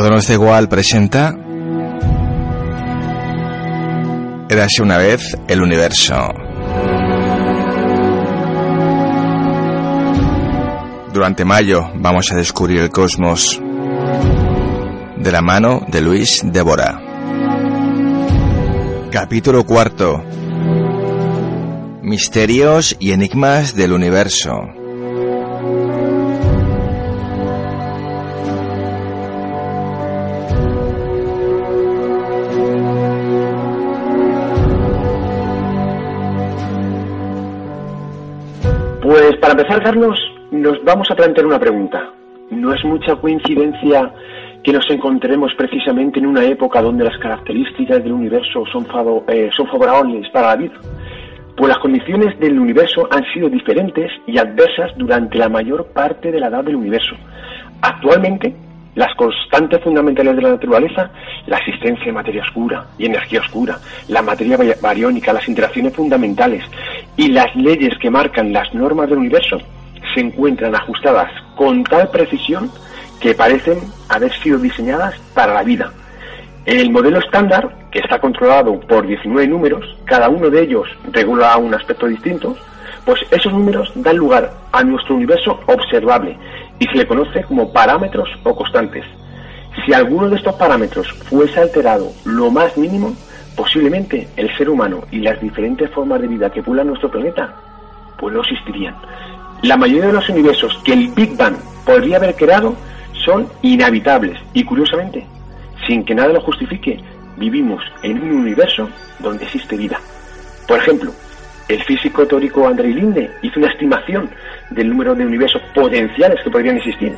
Todo nos da igual presenta. Érase una vez el universo. Durante mayo vamos a descubrir el cosmos de la mano de Luis Débora. Capítulo cuarto. Misterios y enigmas del universo. Pues para empezar, Carlos, nos vamos a plantear una pregunta. ¿No es mucha coincidencia que nos encontremos precisamente en una época donde las características del universo son, eh, son favorables para la vida? Pues las condiciones del universo han sido diferentes y adversas durante la mayor parte de la edad del universo. Actualmente, las constantes fundamentales de la naturaleza, la existencia de materia oscura y energía oscura, la materia bariónica, las interacciones fundamentales y las leyes que marcan las normas del universo se encuentran ajustadas con tal precisión que parecen haber sido diseñadas para la vida. El modelo estándar, que está controlado por 19 números, cada uno de ellos regula un aspecto distinto, pues esos números dan lugar a nuestro universo observable y se le conoce como parámetros o constantes. Si alguno de estos parámetros fuese alterado lo más mínimo, posiblemente el ser humano y las diferentes formas de vida que pueblan nuestro planeta, pues no existirían. La mayoría de los universos que el Big Bang podría haber creado son inhabitables y curiosamente, sin que nada lo justifique, vivimos en un universo donde existe vida. Por ejemplo, el físico teórico Andrei Linde hizo una estimación del número de universos potenciales que podrían existir.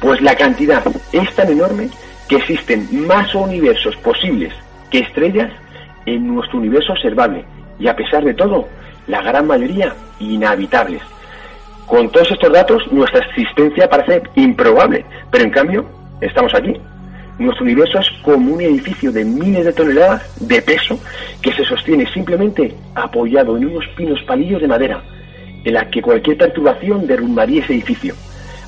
Pues la cantidad es tan enorme que existen más universos posibles que estrellas en nuestro universo observable y a pesar de todo, la gran mayoría inhabitables. Con todos estos datos, nuestra existencia parece improbable, pero en cambio, estamos aquí. Nuestro universo es como un edificio de miles de toneladas de peso que se sostiene simplemente apoyado en unos pinos palillos de madera, en la que cualquier perturbación derrumbaría ese edificio.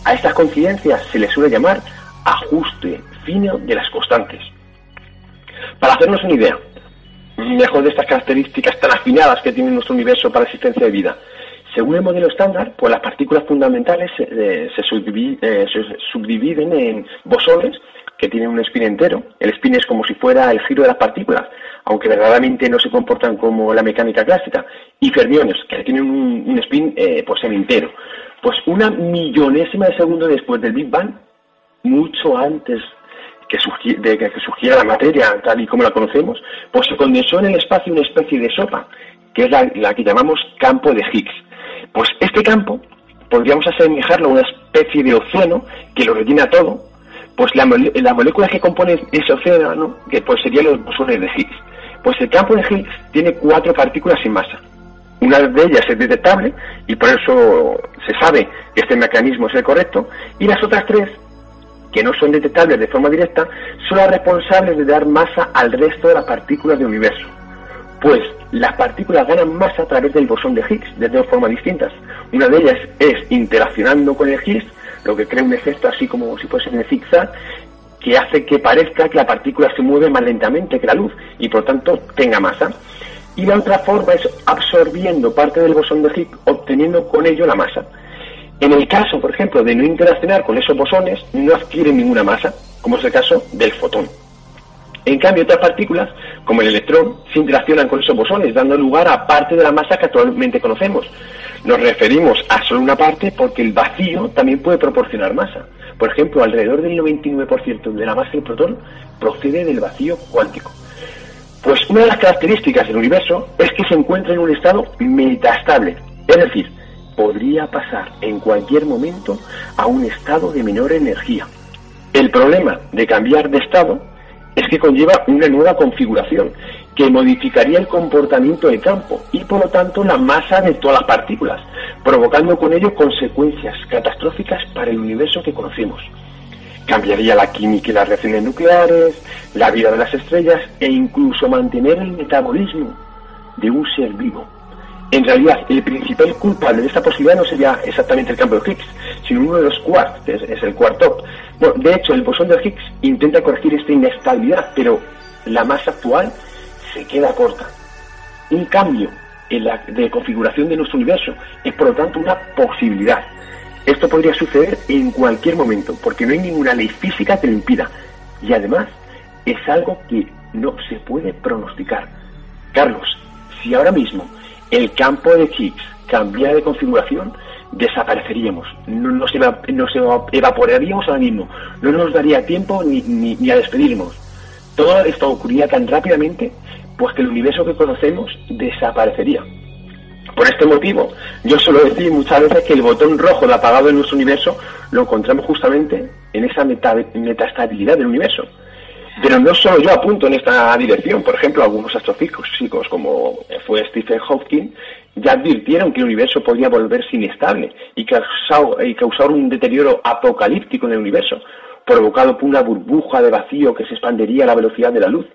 A estas coincidencias se les suele llamar ajuste fino de las constantes. Para hacernos una idea, mejor de estas características tan afinadas que tiene nuestro universo para la existencia de vida, según el modelo estándar, pues las partículas fundamentales eh, se, eh, se subdividen en bosones que tienen un spin entero. El spin es como si fuera el giro de las partículas, aunque verdaderamente no se comportan como la mecánica clásica. Y fermiones, que tienen un, un spin eh, pues en entero. Pues una millonésima de segundo después del Big Bang, mucho antes que surgi- de que surgiera la materia tal y como la conocemos, pues se condensó en el espacio una especie de sopa, que es la, la que llamamos campo de Higgs. Pues este campo podríamos asemejarlo a una especie de océano que lo rellena todo, pues la, la molécula que compone ese océano, que pues serían los bosones de Higgs. Pues el campo de Higgs tiene cuatro partículas sin masa. Una de ellas es detectable y por eso se sabe que este mecanismo es el correcto, y las otras tres que no son detectables de forma directa, son las responsables de dar masa al resto de las partículas del universo. Pues las partículas ganan masa a través del bosón de Higgs de dos formas distintas. Una de ellas es interaccionando con el Higgs, lo que crea un efecto así como si fuese en el que hace que parezca que la partícula se mueve más lentamente que la luz y por tanto tenga masa. Y la otra forma es absorbiendo parte del bosón de Higgs, obteniendo con ello la masa. En el caso, por ejemplo, de no interaccionar con esos bosones, no adquieren ninguna masa, como es el caso del fotón. En cambio, otras partículas, como el electrón, se interaccionan con esos bosones, dando lugar a parte de la masa que actualmente conocemos. Nos referimos a solo una parte porque el vacío también puede proporcionar masa. Por ejemplo, alrededor del 99% de la masa del protón procede del vacío cuántico. Pues una de las características del universo es que se encuentra en un estado metastable, es decir, podría pasar en cualquier momento a un estado de menor energía. El problema de cambiar de estado es que conlleva una nueva configuración que modificaría el comportamiento del campo y por lo tanto la masa de todas las partículas, provocando con ello consecuencias catastróficas para el universo que conocemos. Cambiaría la química y las reacciones nucleares, la vida de las estrellas e incluso mantener el metabolismo de un ser vivo. En realidad, el principal culpable de esta posibilidad no sería exactamente el campo de Higgs, sino uno de los quarks, que es, el quark top, Bueno, de hecho, el bosón de Higgs intenta corregir esta inestabilidad, pero la masa actual se queda corta. Un cambio en la de configuración de nuestro universo es, por lo tanto, una posibilidad. Esto podría suceder en cualquier momento, porque no hay ninguna ley física que lo impida. Y además, es algo que no se puede pronosticar. Carlos, si ahora mismo el campo de Higgs cambiara de configuración, desapareceríamos, no nos, evaporaríamos ahora mismo, no nos daría tiempo ni, ni, a despedirnos. Todo esto ocurría tan rápidamente, pues que el universo que conocemos desaparecería. Por este motivo, yo suelo decir muchas veces que el botón rojo de apagado en nuestro universo lo encontramos justamente en esa metastabilidad del universo. Pero no solo yo apunto en esta dirección, por ejemplo, algunos astrofísicos como fue Stephen Hawking ya advirtieron que el universo podría volverse inestable y causar, y causar un deterioro apocalíptico en el universo, provocado por una burbuja de vacío que se expandería a la velocidad de la luz.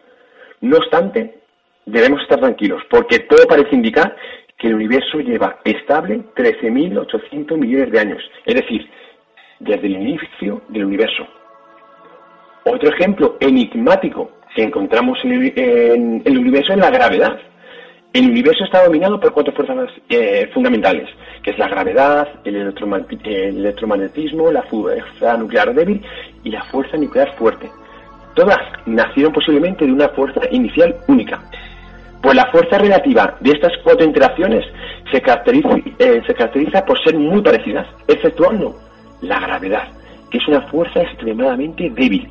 No obstante, debemos estar tranquilos, porque todo parece indicar que el universo lleva estable 13.800 millones de años, es decir, desde el inicio del universo. Otro ejemplo enigmático que encontramos en el, universo es la gravedad. El universo está dominado por cuatro fuerzas eh, fundamentales, que es la gravedad, el, electromagnetismo, la fuerza nuclear débil y la fuerza nuclear fuerte. Todas nacieron posiblemente de una fuerza inicial única. Pues la fuerza relativa de estas cuatro interacciones se caracteriza, eh, se caracteriza por ser muy parecidas, exceptuando la gravedad, que es una fuerza extremadamente débil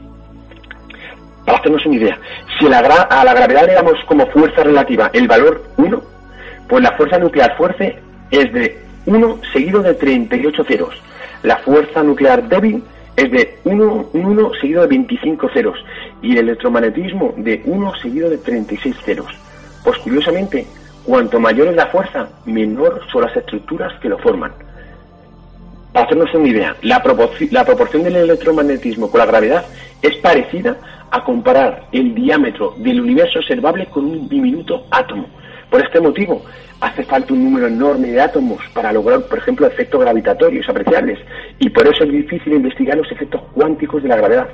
para hacernos una idea, si a la gravedad le damos como fuerza relativa el valor 1, pues la fuerza nuclear fuerte es de 1 seguido de 38 ceros. La fuerza nuclear débil es de 1, 1 seguido de 25 ceros. Y el electromagnetismo de 1 seguido de 36 ceros. Pues curiosamente, cuanto mayor es la fuerza, menor son las estructuras que lo forman. Para hacernos una idea, la, la proporción del electromagnetismo con la gravedad es parecida a comparar el diámetro del universo observable con un diminuto átomo. Por este motivo, hace falta un número enorme de átomos para lograr, por ejemplo, efectos gravitatorios apreciables, y por eso es difícil investigar los efectos cuánticos de la gravedad.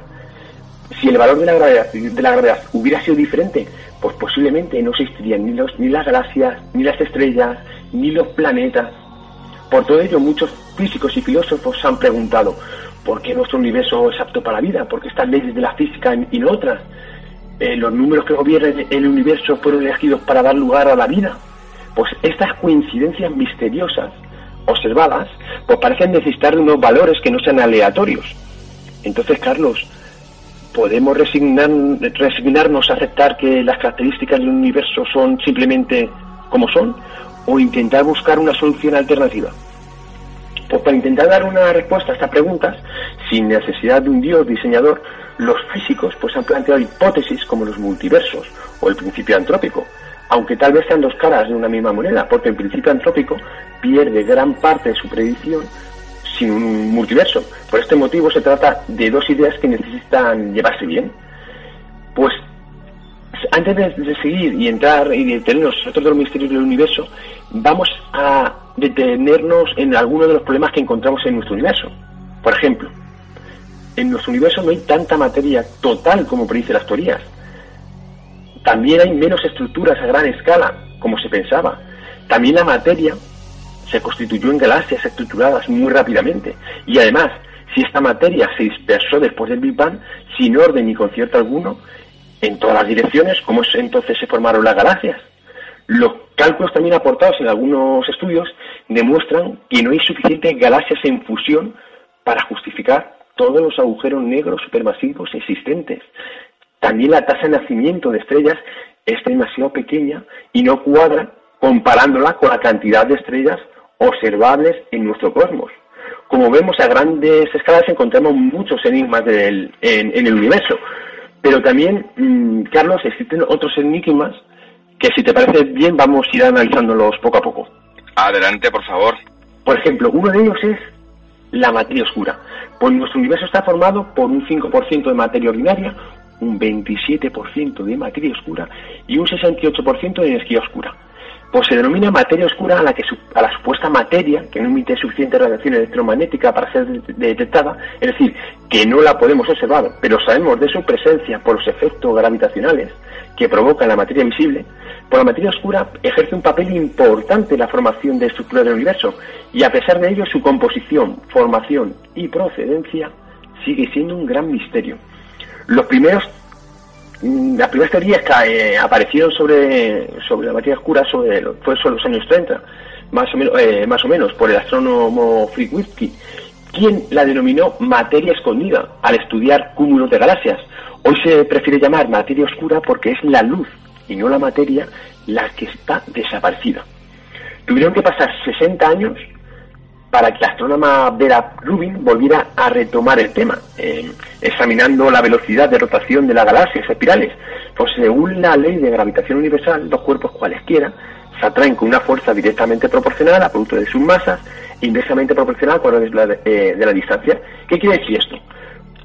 Si el valor de la gravedad, de la gravedad hubiera sido diferente, pues posiblemente no existirían ni, los, ni las galaxias, ni las estrellas, ni los planetas. Por todo ello, muchos físicos y filósofos se han preguntado, ¿Por qué nuestro universo es apto para la vida? ¿Por qué estas leyes de la física y no otras? Eh, ¿Los números que gobiernan el universo fueron elegidos para dar lugar a la vida? Pues estas coincidencias misteriosas observadas pues parecen necesitar unos valores que no sean aleatorios. Entonces, Carlos, ¿podemos resignar, resignarnos a aceptar que las características del universo son simplemente como son? ¿O intentar buscar una solución alternativa? Pues para intentar dar una respuesta a estas preguntas, sin necesidad de un dios diseñador, los físicos pues han planteado hipótesis como los multiversos o el principio antrópico, aunque tal vez sean dos caras de una misma moneda, porque el principio antrópico pierde gran parte de su predicción sin un multiverso. Por este motivo se trata de dos ideas que necesitan llevarse bien. Pues antes de, seguir y entrar y detenernos en otros de los misterios del universo, vamos a detenernos en algunos de los problemas que encontramos en nuestro universo. Por ejemplo, en nuestro universo no hay tanta materia total como predicen las teorías. También hay menos estructuras a gran escala, como se pensaba. También la materia se constituyó en galaxias estructuradas muy rápidamente. Y además, si esta materia se dispersó después del Big Bang, sin orden ni concierto alguno, en todas las direcciones, ¿cómo entonces se formaron las galaxias? Los cálculos también aportados en algunos estudios demuestran que no hay suficientes galaxias en fusión para justificar todos los agujeros negros supermasivos existentes. También la tasa de nacimiento de estrellas es demasiado pequeña y no cuadra comparándola con la cantidad de estrellas observables en nuestro cosmos. Como vemos a grandes escalas encontramos muchos enigmas en, el universo, pero también, mm, Carlos, existen otros enigmas que si te parece bien vamos a ir analizándolos poco a poco. Adelante, por favor. Por ejemplo, uno de ellos es la materia oscura. Pues nuestro universo está formado por un 5% de materia ordinaria, un 27% de materia oscura y un 68% de energía oscura. Pues se denomina materia oscura a la, que, a la supuesta materia que no emite suficiente radiación electromagnética para ser detectada, es decir, que no la podemos observar, pero sabemos de su presencia por los efectos gravitacionales que provoca la materia visible, pues la materia oscura ejerce un papel importante en la formación de estructura del universo y a pesar de ello su composición, formación y procedencia sigue siendo un gran misterio. Los primeros Las primeras teorías que eh, aparecieron sobre, sobre la materia oscura sobre, fue sobre los años 30, más o, menos, eh, más o menos, por el astrónomo Friedwitzky, quien la denominó materia escondida al estudiar cúmulos de galaxias. Hoy se prefiere llamar materia oscura porque es la luz y no la materia la que está desaparecida. Tuvieron que pasar 60 años para que la astrónoma Vera Rubin volviera a retomar el tema, eh, examinando la velocidad de rotación de las galaxias espirales. Pues según la ley de gravitación universal, los cuerpos cualesquiera se atraen con una fuerza directamente proporcional a producto de sus masas inversamente proporcional a la de, eh, de la distancia. ¿Qué quiere decir esto?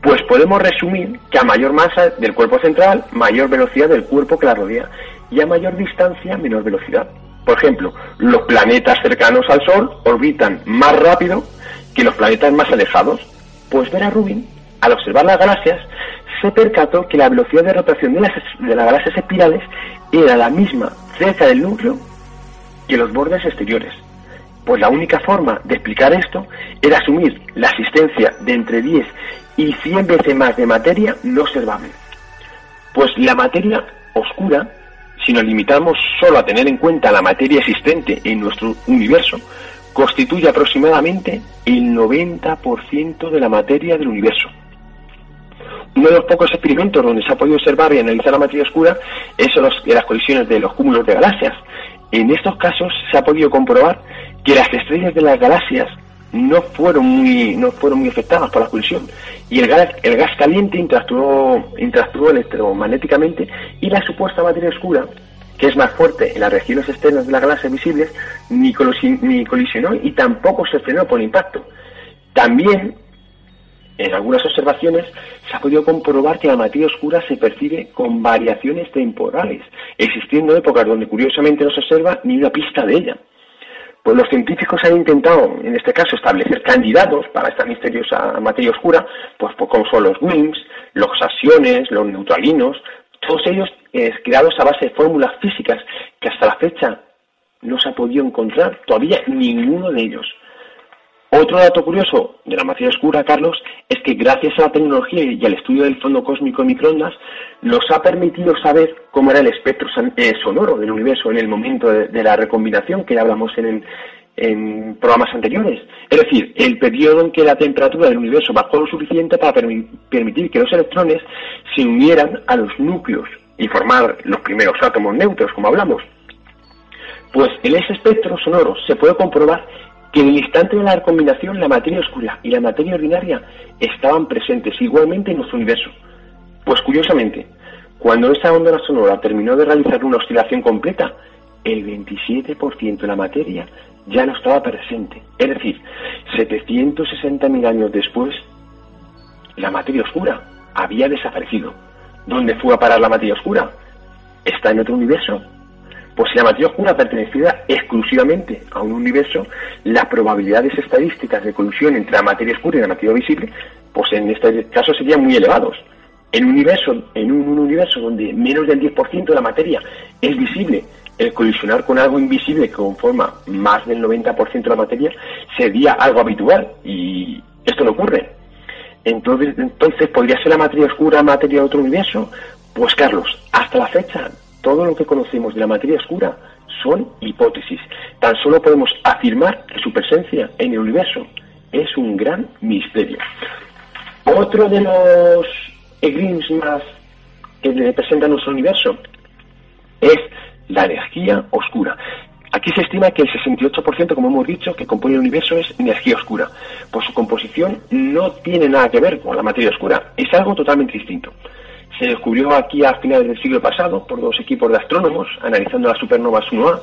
Pues podemos resumir que a mayor masa del cuerpo central, mayor velocidad del cuerpo que la rodea, y a mayor distancia, menor velocidad. Por ejemplo, los planetas cercanos al Sol orbitan más rápido que los planetas más alejados. Pues Vera Rubin, al observar las galaxias, se percató que la velocidad de rotación de las, de las galaxias espirales era la misma cerca del núcleo que los bordes exteriores. Pues la única forma de explicar esto era asumir la existencia de entre 10 y 100 veces más de materia no observable. Pues la materia oscura si nos limitamos solo a tener en cuenta la materia existente en nuestro universo, constituye aproximadamente el 90% de la materia del universo. Uno de los pocos experimentos donde se ha podido observar y analizar la materia oscura es en las colisiones de los cúmulos de galaxias. En estos casos se ha podido comprobar que las estrellas de las galaxias no fueron muy no fueron muy afectadas por la colisión y el gas, el gas caliente interactuó, interactuó electromagnéticamente y la supuesta materia oscura que es más fuerte en las regiones externas de la galaxia visibles ni, ni colisionó y tampoco se frenó por el impacto también en algunas observaciones se ha podido comprobar que la materia oscura se percibe con variaciones temporales, existiendo épocas donde curiosamente no se observa ni una pista de ella. Pues los científicos han intentado, en este caso, establecer candidatos para esta misteriosa materia oscura, pues, pues como son los WIMPs, los asiones, los neutralinos, todos ellos eh, creados a base de fórmulas físicas que hasta la fecha no se ha podido encontrar todavía ninguno de ellos. Otro dato curioso de la materia oscura, Carlos, es que gracias a la tecnología y al estudio del fondo cósmico de microondas, nos ha permitido saber cómo era el espectro eh, sonoro del universo en el momento de, la recombinación que hablamos en, en programas anteriores. Es decir, el periodo en que la temperatura del universo bajó lo suficiente para permitir que los electrones se unieran a los núcleos y formar los primeros átomos neutros, como hablamos. Pues en ese espectro sonoro se puede comprobar que en el instante de la recombinación la materia oscura y la materia ordinaria estaban presentes igualmente en nuestro universo. Pues curiosamente, cuando esa onda sonora terminó de realizar una oscilación completa, el 27% de la materia ya no estaba presente. Es decir, 760.000 años después, la materia oscura había desaparecido. ¿Dónde fue a parar la materia oscura? ¿Está en otro universo? Pues si la materia oscura perteneciera exclusivamente a un universo, las probabilidades estadísticas de colusión entre la materia oscura y la materia visible, pues en este caso serían muy elevados. En un universo, en un, universo donde menos del 10% de la materia es visible, el colisionar con algo invisible que conforma más del 90% de la materia sería algo habitual y esto no ocurre. Entonces, entonces, ¿podría ser la materia oscura materia de otro universo? Pues Carlos, hasta la fecha todo lo que conocemos de la materia oscura son hipótesis. Tan solo podemos afirmar que su presencia en el universo es un gran misterio. Otro de los enigmas que representa nuestro universo es la energía oscura. Aquí se estima que el 68%, como hemos dicho, que compone el universo es energía oscura. Por su composición no tiene nada que ver con la materia oscura, es algo totalmente distinto se descubrió aquí a finales del siglo pasado por dos equipos de astrónomos analizando las supernovas 1A.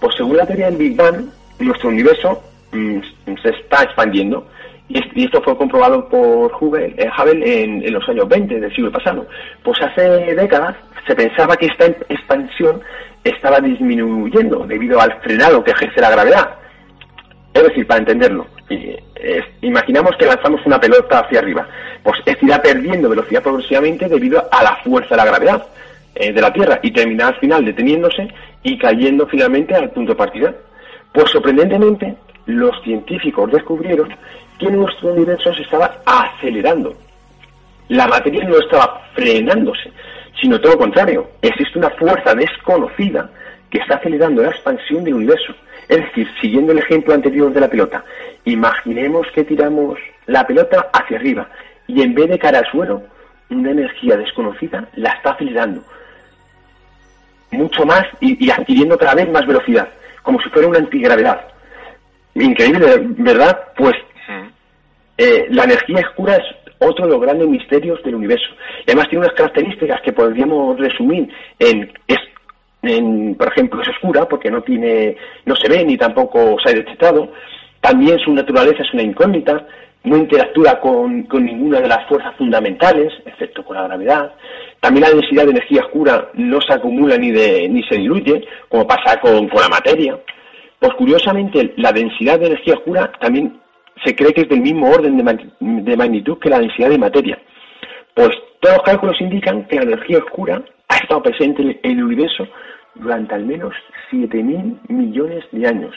Pues según la teoría del Big Bang, nuestro universo mm, se está expandiendo y esto fue comprobado por Hubble, eh, Hubble en, los años 20 del siglo pasado. Pues hace décadas se pensaba que esta expansión estaba disminuyendo debido al frenado que ejerce la gravedad. Es decir, para entenderlo, imaginamos que lanzamos una pelota hacia arriba, pues esta irá perdiendo velocidad progresivamente debido a la fuerza de la gravedad eh, de la Tierra y terminará al final deteniéndose y cayendo finalmente al punto de partida. Pues sorprendentemente, los científicos descubrieron que nuestro universo se estaba acelerando. La materia no estaba frenándose, sino todo lo contrario. Existe una fuerza desconocida que está acelerando la expansión del universo. Es decir, siguiendo el ejemplo anterior de la pelota, imaginemos que tiramos la pelota hacia arriba y en vez de cara al suelo, una energía desconocida la está acelerando mucho más y, adquiriendo cada vez más velocidad, como si fuera una antigravedad. Increíble, ¿verdad? Pues eh, la energía oscura es otro de los grandes misterios del universo. Y además tiene unas características que podríamos resumir en, en, por ejemplo, es oscura porque no tiene, no se ve ni tampoco se ha detectado. También su naturaleza es una incógnita, no interactúa con, ninguna de las fuerzas fundamentales, excepto con la gravedad. También la densidad de energía oscura no se acumula ni, de, ni se diluye, como pasa con, con la materia. Pues curiosamente, la densidad de energía oscura también se cree que es del mismo orden de, magnitud que la densidad de materia. Pues todos los cálculos indican que la energía oscura ha estado presente en el universo durante al menos 7.000 millones de años.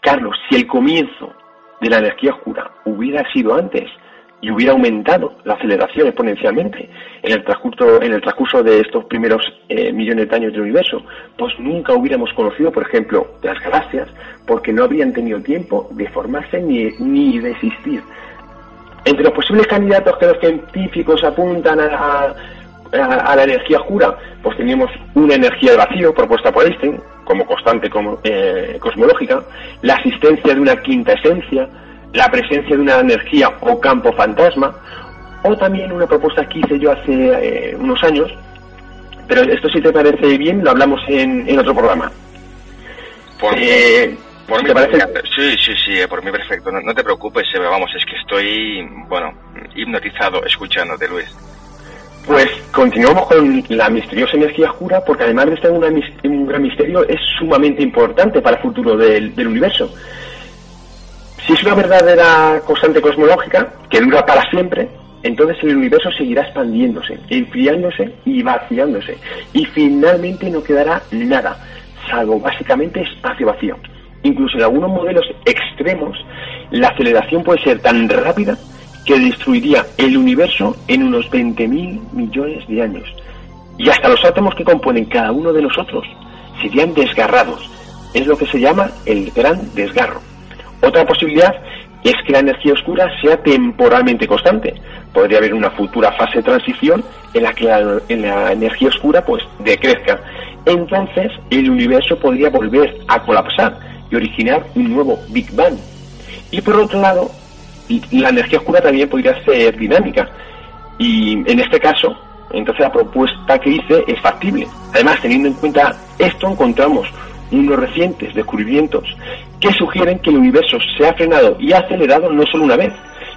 Carlos, si el comienzo de la energía oscura hubiera sido antes y hubiera aumentado la aceleración exponencialmente en el transcurso, en el transcurso de estos primeros eh, millones de años del universo, pues nunca hubiéramos conocido, por ejemplo, las galaxias, porque no habrían tenido tiempo de formarse ni, ni de existir. Entre los posibles candidatos que los científicos apuntan a, la energía oscura, pues teníamos una energía de vacío propuesta por Einstein, como constante como, eh, cosmológica, la existencia de una quinta esencia, la presencia de una energía o campo fantasma, o también una propuesta que hice yo hace eh, unos años, pero esto si te parece bien lo hablamos en, otro programa. Por, eh, por mí, parece? Sí, sí, sí, eh, por mí perfecto. No, te preocupes, vamos, es que estoy, bueno, hipnotizado escuchándote, Luis. Pues continuamos con la misteriosa energía oscura, porque además de estar un gran misterio, es sumamente importante para el futuro del universo. Si es una verdadera constante cosmológica que dura para siempre, entonces el universo seguirá expandiéndose, enfriándose y vaciándose. Y finalmente no quedará nada, salvo básicamente espacio vacío. Incluso en algunos modelos extremos, la aceleración puede ser tan rápida que destruiría el universo en unos 20.000 millones de años. Y hasta los átomos que componen cada uno de nosotros serían desgarrados. Es lo que se llama el gran desgarro. Otra posibilidad es que la energía oscura sea temporalmente constante. Podría haber una futura fase de transición en la que la, energía oscura pues decrezca. Entonces el universo podría volver a colapsar y originar un nuevo Big Bang. Y por otro lado, la energía oscura también podría ser dinámica. Y en este caso, entonces la propuesta que hice es factible. Además, teniendo en cuenta esto, encontramos unos recientes descubrimientos que sugieren que el universo se ha frenado y acelerado no solo una vez,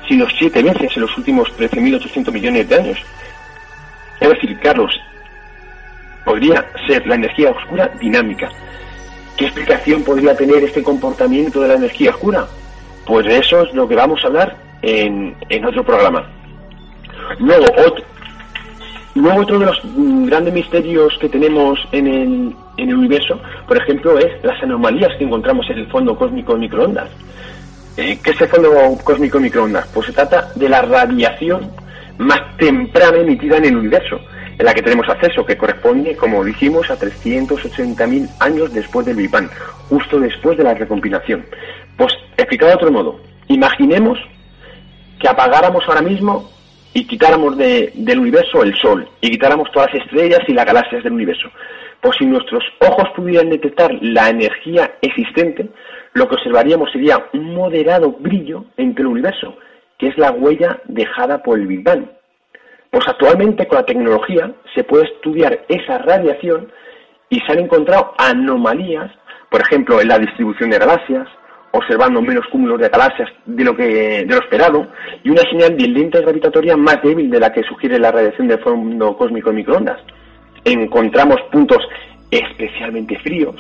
sino siete veces en los últimos 13.800 millones de años. Es decir, Carlos, podría ser la energía oscura dinámica. ¿Qué explicación podría tener este comportamiento de la energía oscura? Pues de eso es lo que vamos a hablar en, en otro programa. Luego, otro, luego otro de los grandes misterios que tenemos en el, en el universo, por ejemplo, es las anomalías que encontramos en el fondo cósmico de microondas. Eh, ¿Qué es el fondo cósmico microondas? Pues se trata de la radiación más temprana emitida en el universo, en la que tenemos acceso, que corresponde, como dijimos, a 380.000 años después del Big Bang, justo después de la recompilación. Pues, explicado de otro modo, imaginemos que apagáramos ahora mismo y quitáramos del universo el Sol, y quitáramos todas las estrellas y las galaxias del universo o si nuestros ojos pudieran detectar la energía existente, lo que observaríamos sería un moderado brillo entre el universo, que es la huella dejada por el Big Bang. Pues actualmente con la tecnología se puede estudiar esa radiación y se han encontrado anomalías, por ejemplo, en la distribución de galaxias observando menos cúmulos de galaxias de lo que de lo esperado y una señal de lenta gravitatoria más débil de la que sugiere la radiación del fondo cósmico de microondas. Encontramos puntos especialmente fríos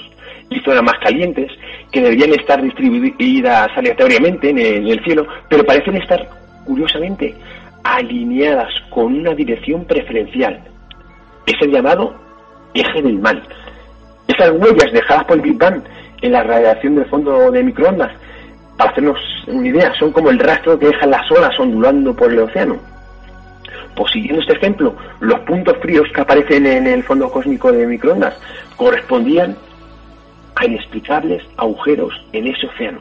y zonas más calientes que deberían estar distribuidas aleatoriamente en el cielo, pero parecen estar curiosamente alineadas con una dirección preferencial. Es el llamado eje del mal. Esas huellas dejadas por el Big Bang en la radiación del fondo de microondas, para hacernos una idea, son como el rastro que dejan las olas ondulando por el océano. Pues siguiendo este ejemplo, los puntos fríos que aparecen en el fondo cósmico de microondas correspondían a inexplicables agujeros en ese océano.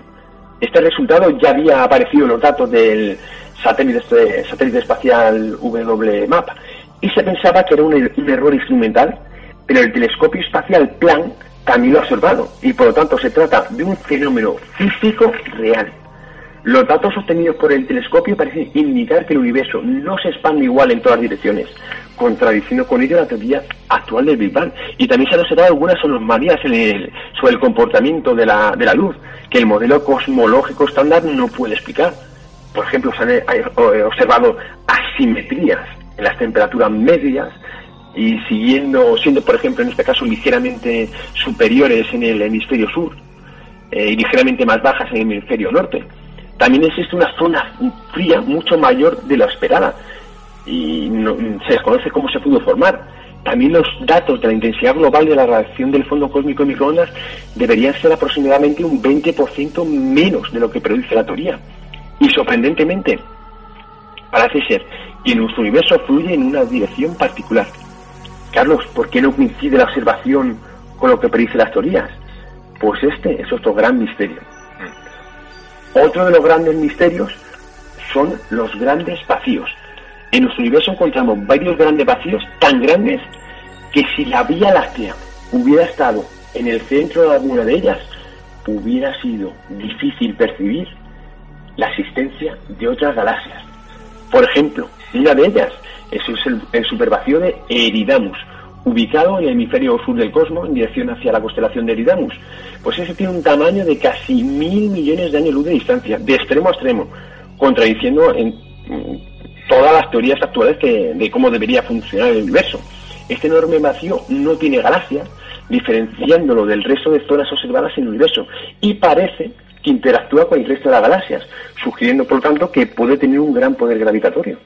Este resultado ya había aparecido en los datos del satélite, este, satélite espacial WMAP y se pensaba que era un, un error instrumental, pero el telescopio espacial Planck también lo ha observado y por lo tanto se trata de un fenómeno físico real. Los datos obtenidos por el telescopio parecen indicar que el universo no se expande igual en todas direcciones, contradiciendo con ello la teoría actual del Big Bang. Y también se han observado algunas anomalías sobre el comportamiento de la, de la luz, que el modelo cosmológico estándar no puede explicar. Por ejemplo, se han eh, observado asimetrías en las temperaturas medias y siguiendo, siendo por ejemplo en este caso ligeramente superiores en el hemisferio sur eh, y ligeramente más bajas en el hemisferio norte. También existe una zona fría mucho mayor de la esperada y se desconoce cómo se pudo formar. También los datos de la intensidad global de la radiación del fondo cósmico de microondas deberían ser aproximadamente un 20% menos de lo que produce la teoría. Y sorprendentemente, parece ser que nuestro universo fluye en una dirección particular. Carlos, ¿por qué no coincide la observación con lo que predicen las teorías? Pues este es otro gran misterio. Otro de los grandes misterios son los grandes vacíos. En nuestro universo encontramos varios grandes vacíos tan grandes que si la Vía Láctea hubiera estado en el centro de alguna de ellas, hubiera sido difícil percibir la existencia de otras galaxias. Por ejemplo, una de ellas eso es el, supervacío de Eridamus, ubicado en el hemisferio sur del cosmos, en dirección hacia la constelación de Eridamus. Pues ese tiene un tamaño de casi mil millones de años luz de distancia, de extremo a extremo, contradiciendo en mm, todas las teorías actuales de cómo debería funcionar el universo. Este enorme vacío no tiene galaxias, diferenciándolo del resto de zonas observadas en el universo, y parece que interactúa con el resto de las galaxias, sugiriendo por lo tanto que puede tener un gran poder gravitatorio.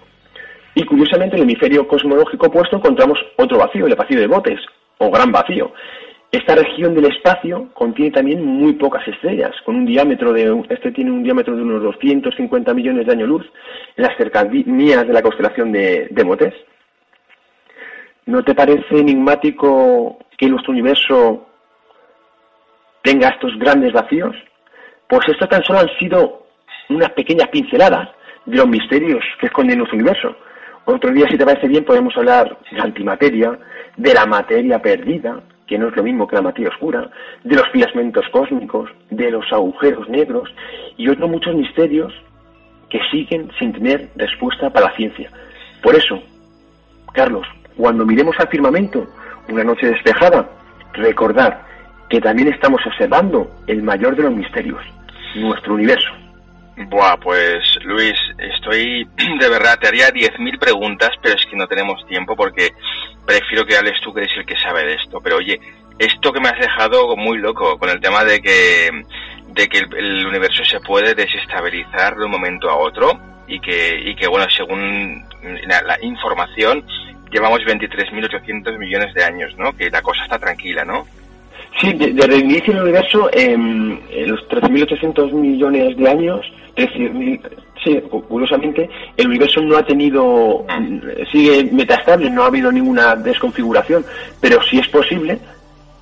Y curiosamente en el hemisferio cosmológico opuesto encontramos otro vacío, el vacío de Botes, o gran vacío. Esta región del espacio contiene también muy pocas estrellas, con un diámetro de, este tiene un diámetro de unos 250 millones de años luz, en las cercanías de la constelación de, Motes. ¿No te parece enigmático que nuestro universo tenga estos grandes vacíos? Pues esto tan solo han sido unas pequeñas pinceladas de los misterios que esconde nuestro universo. Otro día, si te parece bien, podemos hablar de antimateria, de la materia perdida, que no es lo mismo que la materia oscura, de los filamentos cósmicos, de los agujeros negros y otros muchos misterios que siguen sin tener respuesta para la ciencia. Por eso, Carlos, cuando miremos al firmamento una noche despejada, recordar que también estamos observando el mayor de los misterios, nuestro universo. Buah, pues Luis, estoy de verdad, te haría 10.000 preguntas, pero es que no tenemos tiempo porque prefiero que hables tú que eres el que sabe de esto. Pero oye, esto que me has dejado muy loco con el tema de que, de que el, universo se puede desestabilizar de un momento a otro y que, y que bueno, según la, información, llevamos 23.800 millones de años, ¿no? Que la cosa está tranquila, ¿no? Sí, desde el inicio del universo, en los 13.800 millones de años, sí, curiosamente, el universo no ha tenido, sigue metastable, no ha habido ninguna desconfiguración, pero sí es posible,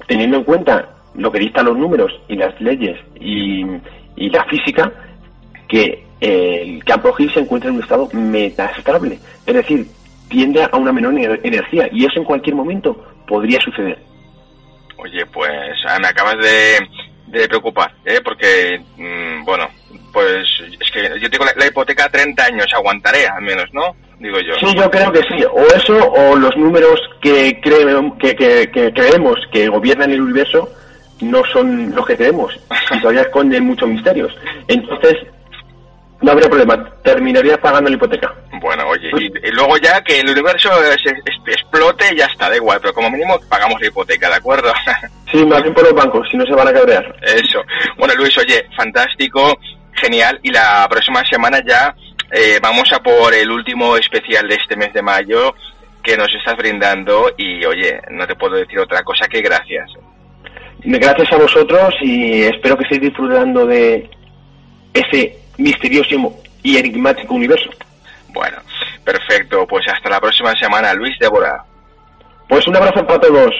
teniendo en cuenta lo que dictan los números y las leyes y, la física, que el campo Higgs se encuentra en un estado metastable, es decir, tiende a una menor energía y eso en cualquier momento podría suceder. Oye, pues me acabas de, de preocupar, ¿eh? porque, mm, bueno, pues es que yo tengo la, hipoteca a 30 años, aguantaré al menos, ¿no? Digo yo. Sí, yo creo que sí. O eso, o los números que, que, que, creemos que gobiernan el universo no son los que creemos. y todavía esconden muchos misterios. Entonces, no habría problema, terminaría pagando la hipoteca. Bueno, oye, y, luego ya que el universo explote, ya está, da igual, pero como mínimo pagamos la hipoteca, ¿de acuerdo? sí, más bien por los bancos, si no se van a cabrear. Eso. Bueno, Luis, oye, fantástico, genial, y la próxima semana ya eh, vamos a por el último especial de este mes de mayo que nos estás brindando y, oye, no te puedo decir otra cosa que gracias. Gracias a vosotros y espero que estéis disfrutando de ese misterioso y enigmático universo. Bueno, perfecto. Pues hasta la próxima semana, Luis Débora. Pues un abrazo para todos.